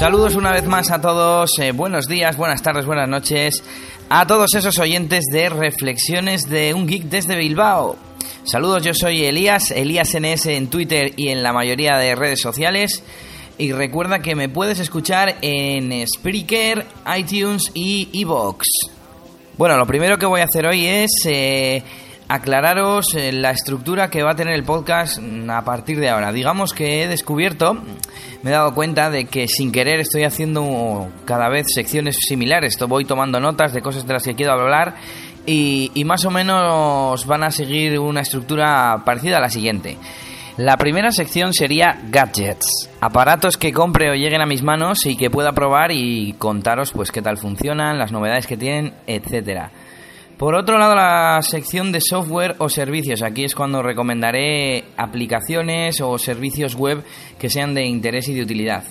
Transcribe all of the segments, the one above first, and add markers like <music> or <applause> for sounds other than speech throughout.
Saludos una vez más a todos, eh, buenos días, buenas tardes, buenas noches, a todos esos oyentes de Reflexiones de un Geek desde Bilbao. Saludos, yo soy Elías, Elías NS en Twitter y en la mayoría de redes sociales. Y recuerda que me puedes escuchar en Spreaker, iTunes y Evox. Bueno, lo primero que voy a hacer hoy es eh, aclararos eh, la estructura que va a tener el podcast a partir de ahora. Digamos que he descubierto, me he dado cuenta de que sin querer estoy haciendo cada vez secciones similares. Voy tomando notas de cosas de las que quiero hablar y, y más o menos van a seguir una estructura parecida a la siguiente. La primera sección sería gadgets, aparatos que compre o lleguen a mis manos y que pueda probar y contaros pues qué tal funcionan, las novedades que tienen, etcétera. Por otro lado, la sección de software o servicios. Aquí es cuando recomendaré aplicaciones o servicios web que sean de interés y de utilidad.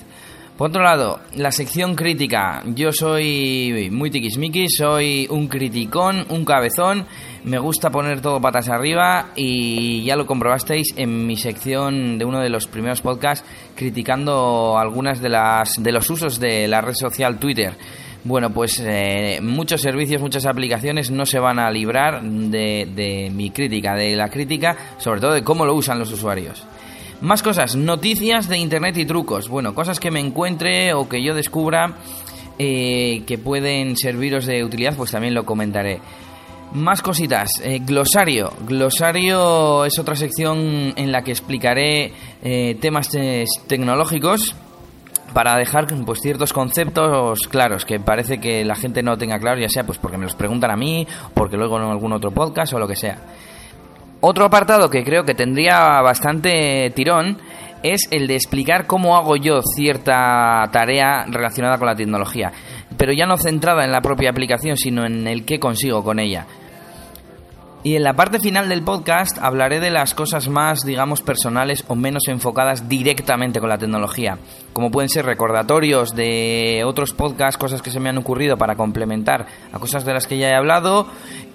Por otro lado, la sección crítica. Yo soy muy tiquismiquis, soy un criticón, un cabezón. Me gusta poner todo patas arriba y ya lo comprobasteis en mi sección de uno de los primeros podcasts criticando algunas de las de los usos de la red social Twitter. Bueno, pues eh, muchos servicios, muchas aplicaciones no se van a librar de, mi crítica, de la crítica, sobre todo de cómo lo usan los usuarios. Más cosas, noticias de internet y trucos. Bueno, cosas que me encuentre o que yo descubra eh, que pueden serviros de utilidad, pues también lo comentaré. Más cositas. Eh, glosario. Glosario es otra sección en la que explicaré temas tecnológicos para dejar pues ciertos conceptos claros que parece que la gente no tenga claro, ya sea pues porque me los preguntan a mí, porque luego en algún otro podcast o lo que sea. Otro apartado que creo que tendría bastante tirón es el de explicar cómo hago yo cierta tarea relacionada con la tecnología, pero ya no centrada en la propia aplicación, sino en el que consigo con ella. Y en la parte final del podcast hablaré de las cosas más, digamos, personales o menos enfocadas directamente con la tecnología, como pueden ser recordatorios de otros podcasts, cosas que se me han ocurrido para complementar a cosas de las que ya he hablado,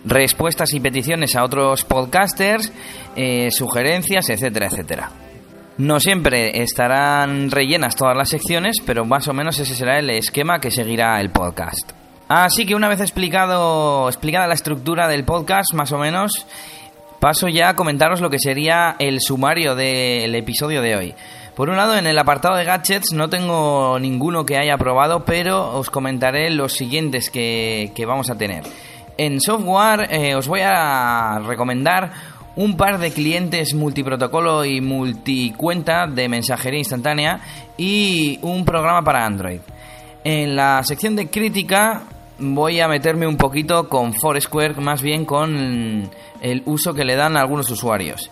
respuestas y peticiones a otros podcasters, eh, sugerencias, etcétera, etcétera. No siempre estarán rellenas todas las secciones, pero más o menos ese será el esquema que seguirá el podcast. Así que una vez explicado, explicada la estructura del podcast, más o menos, paso ya a comentaros lo que sería el sumario del episodio de hoy. Por un lado, en el apartado de gadgets no tengo ninguno que haya probado, pero os comentaré los siguientes que, vamos a tener. En software eh, os voy a recomendar un par de clientes multiprotocolo y multicuenta de mensajería instantánea y un programa para Android. En la sección de crítica voy a meterme un poquito con Foursquare, más bien con el uso que le dan a algunos usuarios.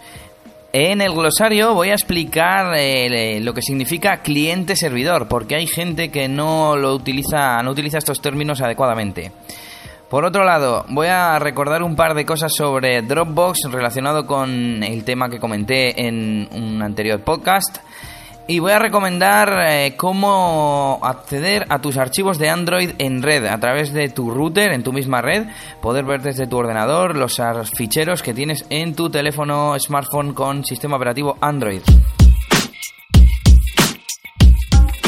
En el glosario voy a explicar eh, lo que significa cliente-servidor, porque hay gente que no lo utiliza, no utiliza estos términos adecuadamente. Por otro lado, voy a recordar un par de cosas sobre Dropbox relacionado con el tema que comenté en un anterior podcast. Y voy a recomendar eh, cómo acceder a tus archivos de Android en red a través de tu router en tu misma red, poder ver desde tu ordenador los ficheros que tienes en tu teléfono smartphone con sistema operativo Android.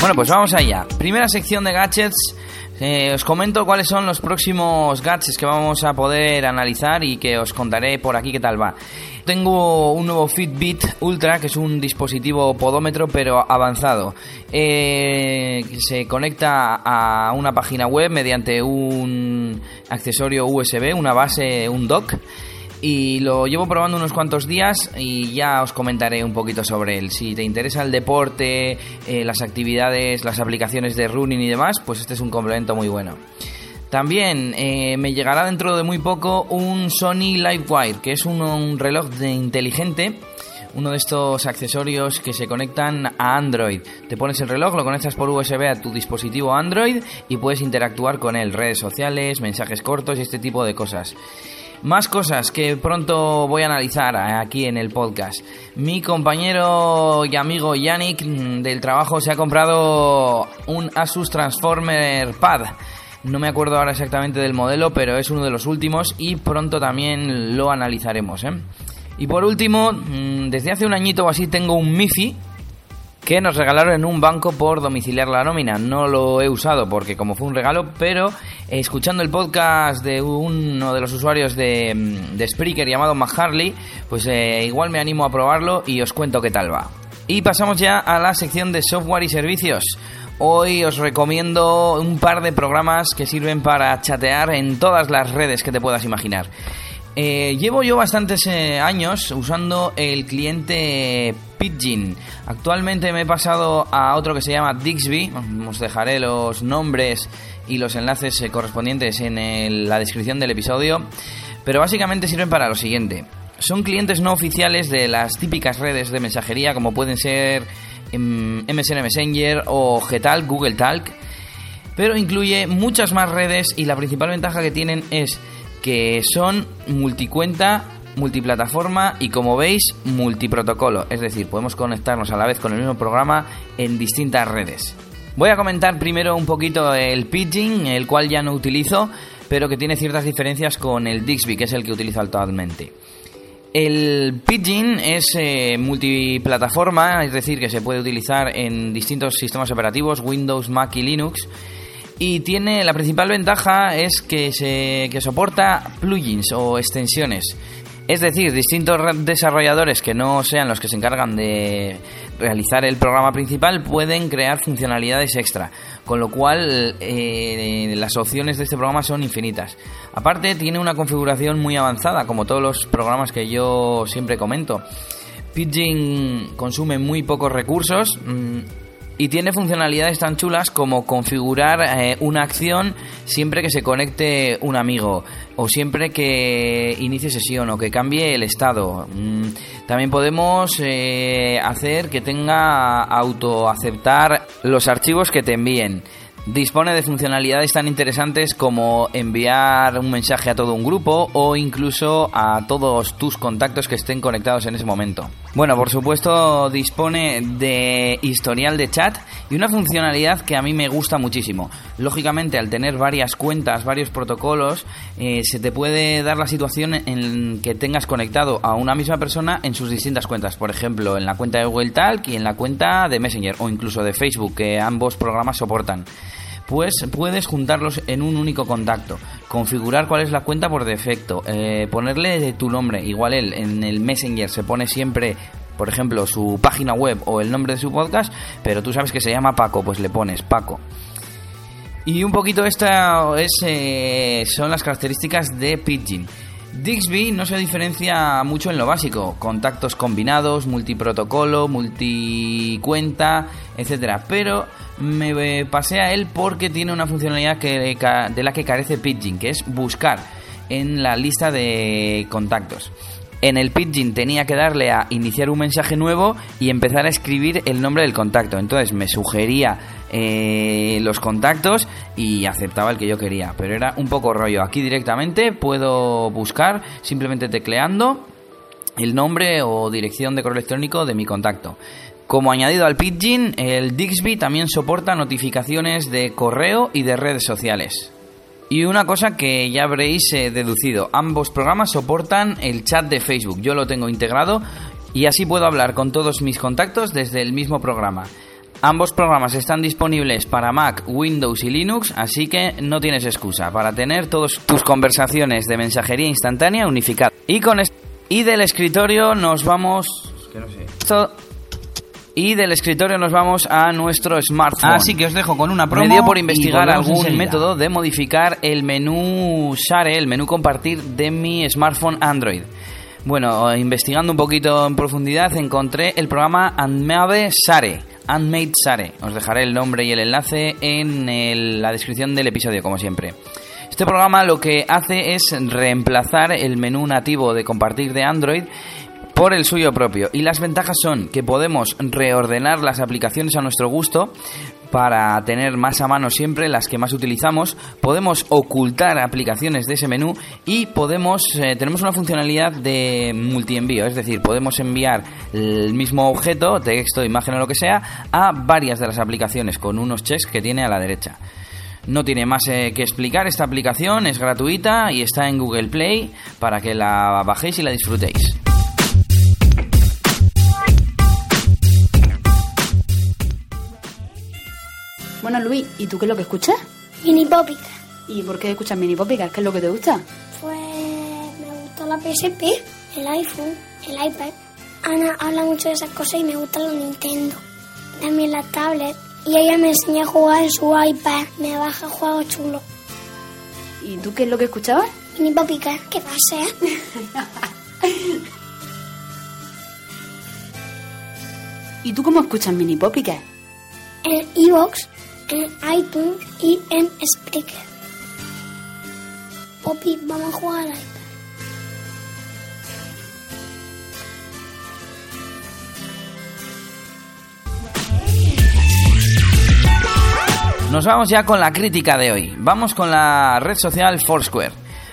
Bueno, pues vamos allá. Primera sección de gadgets. Eh, os comento cuáles son los próximos gadgets que vamos a poder analizar y que os contaré por aquí qué tal va. Tengo un nuevo Fitbit Ultra, que es un dispositivo podómetro pero avanzado. Eh, se conecta a una página web mediante un accesorio USB, una base, un dock y lo llevo probando unos cuantos días y ya os comentaré un poquito sobre él. Si te interesa el deporte, eh, las actividades, las aplicaciones de running y demás, pues este es un complemento muy bueno. También eh, me llegará dentro de muy poco un Sony Livewire, que es un, reloj de inteligente, uno de estos accesorios que se conectan a Android. Te pones el reloj, lo conectas por USB a tu dispositivo Android y puedes interactuar con él, redes sociales, mensajes cortos y este tipo de cosas. Más cosas que pronto voy a analizar aquí en el podcast. Mi compañero y amigo Yannick mm, del trabajo se ha comprado un Asus Transformer Pad no me acuerdo ahora exactamente del modelo, pero es uno de los últimos y pronto también lo analizaremos. ¿eh? Y por último, mm, desde hace un añito o así tengo un MIFI, que nos regalaron en un banco por domiciliar la nómina. No lo he usado porque como fue un regalo, pero escuchando el podcast de uno de los usuarios de, de Spreaker llamado Maharley, pues eh, igual me animo a probarlo y os cuento qué tal va. Y pasamos ya a la sección de software y servicios. Hoy os recomiendo un par de programas que sirven para chatear en todas las redes que te puedas imaginar. Eh, llevo yo bastantes eh, años usando el cliente Pidgin. Actualmente me he pasado a otro que se llama Dixby. Os dejaré los nombres y los enlaces eh, correspondientes en la descripción del episodio. Pero básicamente sirven para lo siguiente. Son clientes no oficiales de las típicas redes de mensajería como pueden ser MSN em, Messenger o Gtalk, Google Talk. Pero incluye muchas más redes y la principal ventaja que tienen es que son multicuenta, multiplataforma y como veis multiprotocolo, es decir, podemos conectarnos a la vez con el mismo programa en distintas redes. Voy a comentar primero un poquito el Pidgin, el cual ya no utilizo, pero que tiene ciertas diferencias con el Dixby, que es el que utilizo actualmente. El Pidgin es eh, multiplataforma, es decir, que se puede utilizar en distintos sistemas operativos, Windows, Mac y Linux y tiene la principal ventaja es que se que soporta plugins o extensiones. Es decir, distintos desarrolladores que no sean los que se encargan de realizar el programa principal pueden crear funcionalidades extra, con lo cual eh, las opciones de este programa son infinitas. Aparte, tiene una configuración muy avanzada, como todos los programas que yo siempre comento. Pidgin consume muy pocos recursos. Mm, y tiene funcionalidades tan chulas como configurar eh, una acción siempre que se conecte un amigo o siempre que inicie sesión o que cambie el estado. Mm, también podemos eh, hacer que tenga autoaceptar los archivos que te envíen. Dispone de funcionalidades tan interesantes como enviar un mensaje a todo un grupo o incluso a todos tus contactos que estén conectados en ese momento. Bueno, por supuesto dispone de historial de chat y una funcionalidad que a mí me gusta muchísimo. Lógicamente, al tener varias cuentas, varios protocolos, eh, se te puede dar la situación en que tengas conectado a una misma persona en sus distintas cuentas. Por ejemplo, en la cuenta de Google Talk y en la cuenta de Messenger o incluso de Facebook, que ambos programas soportan pues puedes juntarlos en un único contacto, configurar cuál es la cuenta por defecto, eh, ponerle tu nombre, igual él en el Messenger se pone siempre por ejemplo, su página web o el nombre de su podcast, pero tú sabes que se llama Paco, pues le pones Paco. Y un poquito esta es, eh, son las características de Pidgin. Dixby no se diferencia mucho en lo básico, contactos combinados, multiprotocolo, multicuenta, etcétera, pero me pasé a él porque tiene una funcionalidad que, de la que carece Pidgin, que es buscar en la lista de contactos. En el Pidgin tenía que darle a iniciar un mensaje nuevo y empezar a escribir el nombre del contacto. Entonces me sugería eh, los contactos y aceptaba el que yo quería. Pero era un poco rollo. Aquí directamente puedo buscar simplemente tecleando el nombre o dirección de correo electrónico de mi contacto. Como añadido al Pidgin, el Dixby también soporta notificaciones de correo y de redes sociales. Y una cosa que ya habréis eh, deducido, ambos programas soportan el chat de Facebook. Yo lo tengo integrado y así puedo hablar con todos mis contactos desde el mismo programa. Ambos programas están disponibles para Mac, Windows y Linux, así que no tienes excusa para tener todas tus conversaciones de mensajería instantánea unificadas. Y con y del escritorio nos vamos, que no sé. Y del escritorio nos vamos a nuestro smartphone. Así que os dejo con una promo. Me dio por investigar algún método de modificar el menú Share, el menú compartir de mi smartphone Android. Bueno, investigando un poquito en profundidad encontré el programa Unmade Share. Unmade Share. Os dejaré el nombre y el enlace en la descripción del episodio, como siempre. Este programa lo que hace es reemplazar el menú nativo de compartir de Android por el suyo propio. Y las ventajas son que podemos reordenar las aplicaciones a nuestro gusto para tener más a mano siempre las que más utilizamos, podemos ocultar aplicaciones de ese menú y podemos eh, tenemos una funcionalidad de multienvío, es decir, podemos enviar el mismo objeto, texto, imagen o lo que sea, a varias de las aplicaciones con unos checks que tiene a la derecha. No tiene más eh, que explicar esta aplicación, es gratuita y está en Google Play para que la bajéis y la disfrutéis. Bueno, Luis, ¿y tú qué es lo que escuchas? Mini Popica. ¿Y por qué escuchas Mini Popica? ¿Qué es lo que te gusta? Pues me gusta la PSP, el iPhone, el iPad. Ana habla mucho de esas cosas y me gusta la Nintendo. También la tablet. Y ella me enseña a jugar en su iPad. Me baja juegos chulos. ¿Y tú qué es lo que escuchabas? Mini Popica, ¿qué pasa? <laughs> ¿Y tú cómo escuchas Mini Popica? En iVoox, en iTunes y en Spreaker. Poppy, vamos a jugar al iPad. Nos vamos ya con la crítica de hoy. Vamos con la red social Foursquare.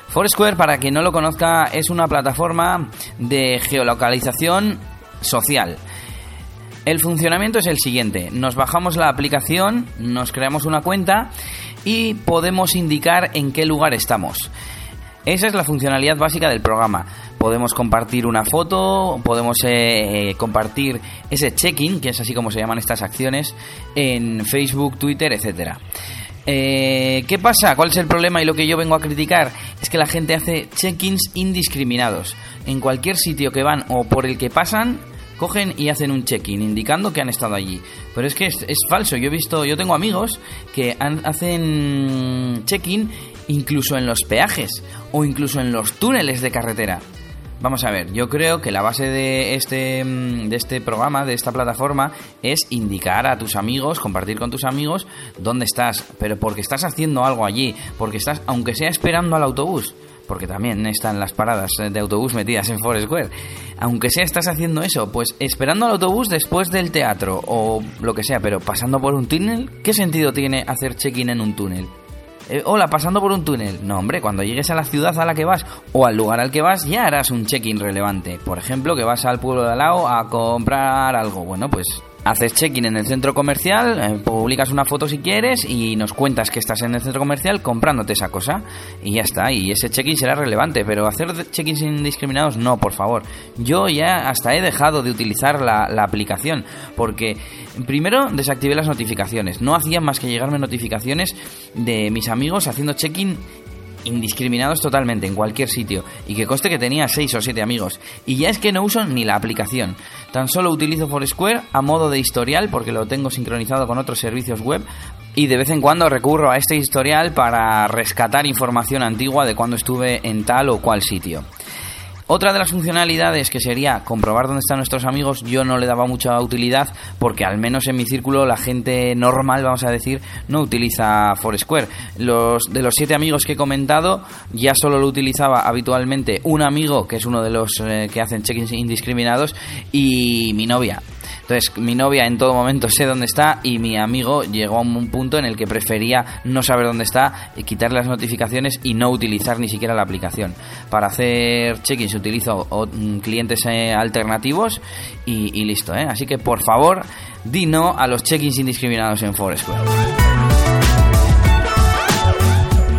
Foursquare, para quien no lo conozca, es una plataforma de geolocalización social. El funcionamiento es el siguiente. Nos bajamos la aplicación, nos creamos una cuenta y podemos indicar en qué lugar estamos. Esa es la funcionalidad básica del programa. Podemos compartir una foto, podemos eh, eh, compartir ese check-in, que es así como se llaman estas acciones, en Facebook, Twitter, etcétera. Eh, ¿Qué pasa? ¿Cuál es el problema? Y lo que yo vengo a criticar es que la gente hace check-ins indiscriminados. En cualquier sitio que van o por el que pasan, cogen y hacen un check-in indicando que han estado allí. Pero es que es, falso. Yo he visto, yo tengo amigos que hacen check-in incluso en los peajes o incluso en los túneles de carretera. Vamos a ver, yo creo que la base de este, mm, de este programa, de esta plataforma, es indicar a tus amigos, compartir con tus amigos dónde estás, pero porque estás haciendo algo allí, porque estás, aunque sea esperando al autobús, porque también están las paradas de autobús metidas en Foursquare. Aunque sea estás haciendo eso, pues esperando al autobús después del teatro o lo que sea, pero pasando por un túnel, ¿qué sentido tiene hacer check-in en un túnel? Eh, hola, pasando por un túnel. No, hombre, cuando llegues a la ciudad a la que vas o al lugar al que vas ya harás un check-in relevante. Por ejemplo, que vas al pueblo de al lado a comprar algo. Bueno, pues haces check-in en el centro comercial, eh, publicas una foto si quieres y nos cuentas que estás en el centro comercial comprándote esa cosa y ya está. Y ese check-in será relevante, pero hacer check-ins indiscriminados no, por favor. Yo ya hasta he dejado de utilizar la, la aplicación porque primero desactivé las notificaciones. No hacía más que llegarme notificaciones de mis amigos haciendo check-in indiscriminados totalmente en cualquier sitio y que coste que tenía 6 o 7 amigos. Y ya es que no uso ni la aplicación. Tan solo utilizo Foursquare a modo de historial porque lo tengo sincronizado con otros servicios web y de vez en cuando recurro a este historial para rescatar información antigua de cuando estuve en tal o cual sitio otra de las funcionalidades que sería comprobar dónde están nuestros amigos, yo no le daba mucha utilidad porque al menos en mi círculo la gente normal, vamos a decir, no utiliza Foursquare. Los de los siete amigos que he comentado, ya solo lo utilizaba habitualmente un amigo, que es uno de los eh, que hacen check-ins indiscriminados, y mi novia. Entonces, mi novia en todo momento sé dónde está y mi amigo llegó a un punto en el que prefería no saber dónde está, eh, quitarle las notificaciones y no utilizar ni siquiera la aplicación. Para hacer check-ins utilizo mm, clientes eh, alternativos y, listo. ¿eh? Así que, por favor, di no a los check-ins indiscriminados en Foursquare.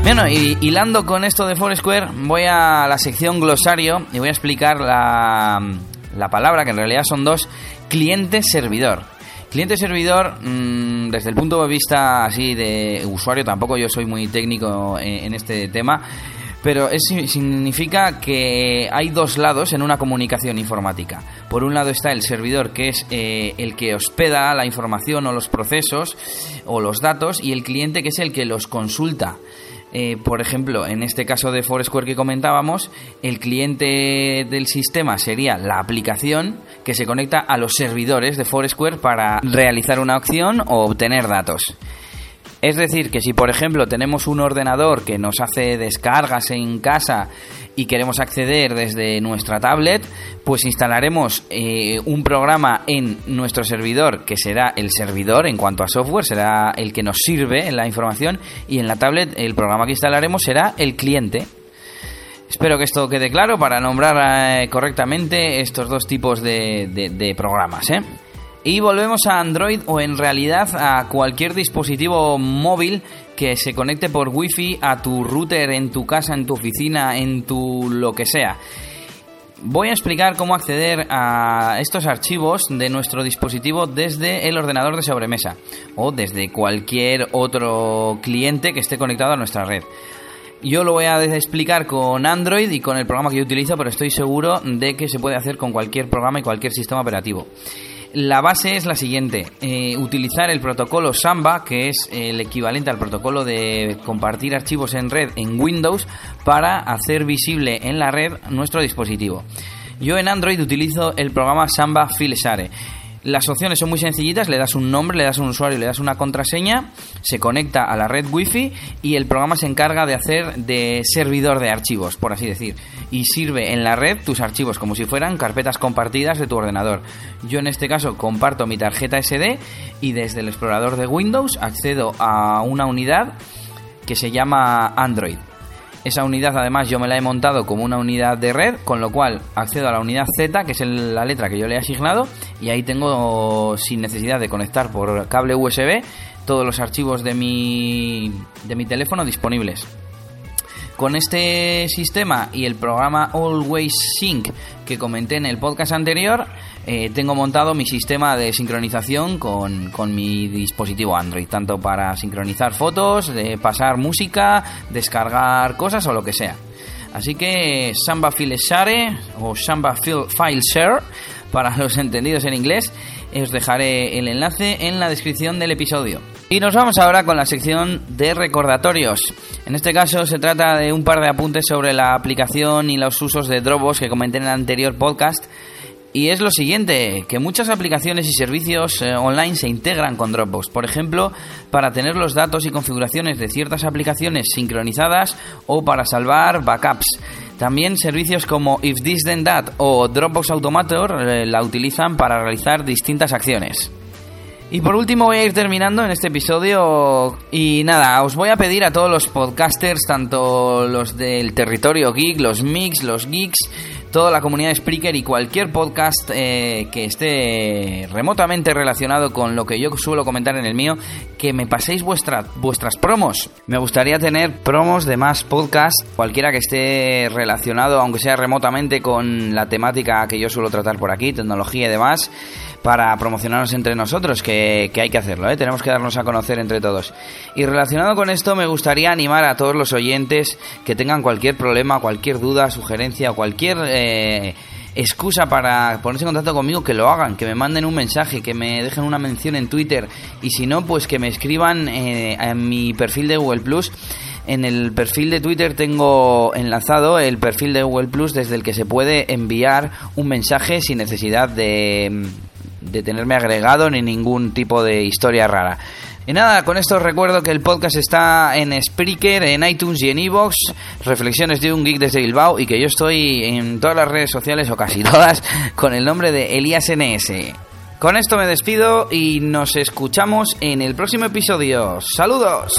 Bueno, y hilando con esto de Foursquare, voy a la sección glosario y voy a explicar la, la palabra, que en realidad son dos, cliente-servidor. Cliente-servidor, mm, desde el punto de vista así de usuario, tampoco yo soy muy técnico en, en este tema, pero es, significa que hay dos lados en una comunicación informática. Por un lado está el servidor, que es eh, el que hospeda la información o los procesos o los datos, y el cliente, que es el que los consulta. Eh, por ejemplo, en este caso de Foursquare que comentábamos, el cliente del sistema sería la aplicación que se conecta a los servidores de Foursquare para realizar una acción o obtener datos. Es decir, que si por ejemplo tenemos un ordenador que nos hace descargas en casa y queremos acceder desde nuestra tablet, pues instalaremos eh, un programa en nuestro servidor que será el servidor en cuanto a software, será el que nos sirve en la información y en la tablet el programa que instalaremos será el cliente. Espero que esto quede claro para nombrar eh, correctamente estos dos tipos de, de- de programas. ¿eh? Y volvemos a Android o en realidad a cualquier dispositivo móvil que se conecte por wifi a tu router en tu casa, en tu oficina, en tu lo que sea. Voy a explicar cómo acceder a estos archivos de nuestro dispositivo desde el ordenador de sobremesa o desde cualquier otro cliente que esté conectado a nuestra red. Yo lo voy a explicar con Android y con el programa que yo utilizo, pero estoy seguro de que se puede hacer con cualquier programa y cualquier sistema operativo. La base es la siguiente, eh, utilizar el protocolo Samba, que es el equivalente al protocolo de compartir archivos en red en Windows, para hacer visible en la red nuestro dispositivo. Yo en Android utilizo el programa Samba Fileshare. Las opciones son muy sencillitas, le das un nombre, le das un usuario, le das una contraseña, se conecta a la red Wi-Fi y el programa se encarga de hacer de servidor de archivos, por así decir, y sirve en la red tus archivos como si fueran carpetas compartidas de tu ordenador. Yo en este caso comparto mi tarjeta SD y desde el explorador de Windows accedo a una unidad que se llama Android. Esa unidad además yo me la he montado como una unidad de red, con lo cual accedo a la unidad Z, que es la letra que yo le he asignado, y ahí tengo, sin necesidad de conectar por cable USB, todos los archivos de mi, de mi teléfono disponibles. Con este sistema y el programa Always Sync que comenté en el podcast anterior, eh, tengo montado mi sistema de sincronización con, con, mi dispositivo Android, tanto para sincronizar fotos, de pasar música, descargar cosas o lo que sea. Así que Samba File Share o Samba File Share para los <laughs> entendidos en inglés, os dejaré el enlace en la descripción del episodio. Y nos vamos ahora con la sección de recordatorios. En este caso se trata de un par de apuntes sobre la aplicación y los usos de Dropbox que comenté en el anterior podcast. Y es lo siguiente, que muchas aplicaciones y servicios eh, online se integran con Dropbox. Por ejemplo, para tener los datos y configuraciones de ciertas aplicaciones sincronizadas o para salvar backups. También servicios como If This Then That o Dropbox Automator eh, la utilizan para realizar distintas acciones. Y por último voy a ir terminando en este episodio y nada, os voy a pedir a todos los podcasters, tanto los del territorio geek, los mix, los geeks, toda la comunidad de Spreaker y cualquier podcast eh, que esté remotamente relacionado con lo que yo suelo comentar en el mío, que me paséis vuestra, vuestras promos. Me gustaría tener promos de más podcasts, cualquiera que esté relacionado, aunque sea remotamente, con la temática que yo suelo tratar por aquí, tecnología y demás para promocionarnos entre nosotros, que, hay que hacerlo, ¿eh? tenemos que darnos a conocer entre todos. Y relacionado con esto, me gustaría animar a todos los oyentes que tengan cualquier problema, cualquier duda, sugerencia, cualquier eh, excusa para ponerse en contacto conmigo, que lo hagan, que me manden un mensaje, que me dejen una mención en Twitter y si no, pues que me escriban eh, en mi perfil de Google Plus. En el perfil de Twitter tengo enlazado el perfil de Google Plus desde el que se puede enviar un mensaje sin necesidad de de tenerme agregado ni ningún tipo de historia rara. Y nada, con esto os recuerdo que el podcast está en Spreaker, en iTunes y en Evox, Reflexiones de un Geek desde Bilbao, y que yo estoy en todas las redes sociales, o casi <laughs> todas, con el nombre de Elías NS. Con esto me despido y nos escuchamos en el próximo episodio. ¡Saludos!